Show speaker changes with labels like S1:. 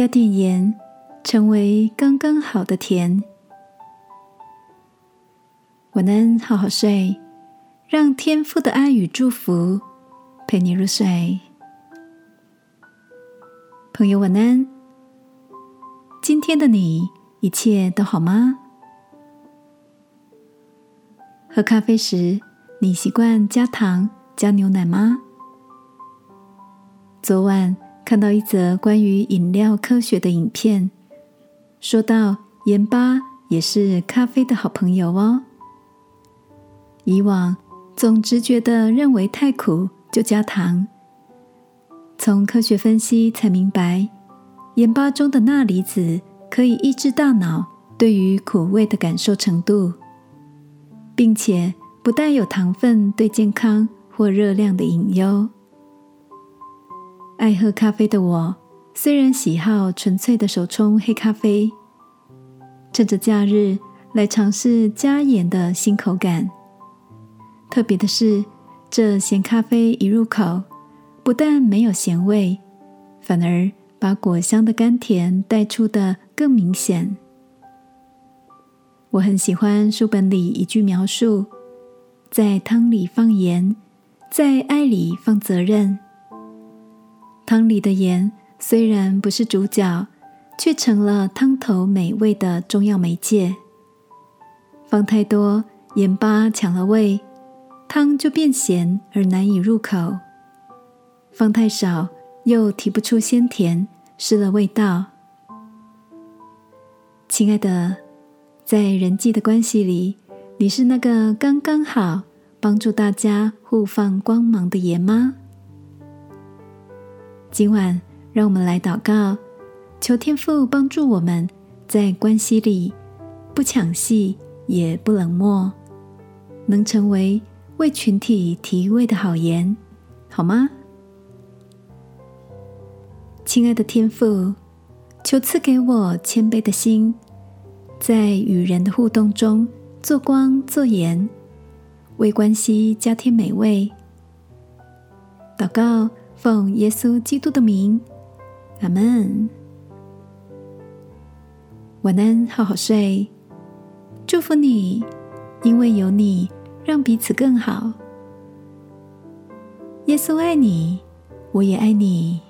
S1: 加点盐，成为刚刚好的甜。晚安，好好睡，让天父的爱与祝福陪你入睡。朋友，晚安。今天的你一切都好吗？喝咖啡时，你习惯加糖、加牛奶吗？昨晚看到一则关于饮料科学的影片，说到盐巴也是咖啡的好朋友哦。以往总直觉的认为太苦就加糖，从科学分析才明白，盐巴中的钠离子可以抑制大脑对于苦味的感受程度。并且不带有糖分对健康或热量的隐忧。爱喝咖啡的我，虽然喜好纯粹的手冲黑咖啡，趁着假日来尝试加盐的新口感。特别的是，这咸咖啡一入口，不但没有咸味，反而把果香的甘甜带出的更明显。我很喜欢书本里一句描述：“在汤里放盐，在爱里放责任。”汤里的盐虽然不是主角，却成了汤头美味的重要媒介。放太多，盐巴抢了味，汤就变咸而难以入口；放太少，又提不出鲜甜，失了味道。亲爱的。在人际的关系里，你是那个刚刚好帮助大家互放光芒的盐吗？今晚，让我们来祷告，求天父帮助我们在关系里不抢戏，也不冷漠，能成为为群体提味的好盐，好吗？亲爱的天父，求赐给我谦卑的心。在与人的互动中做光做盐，为关系加添美味。祷告，奉耶稣基督的名，阿门。晚安，好好睡。祝福你，因为有你，让彼此更好。耶稣爱你，我也爱你。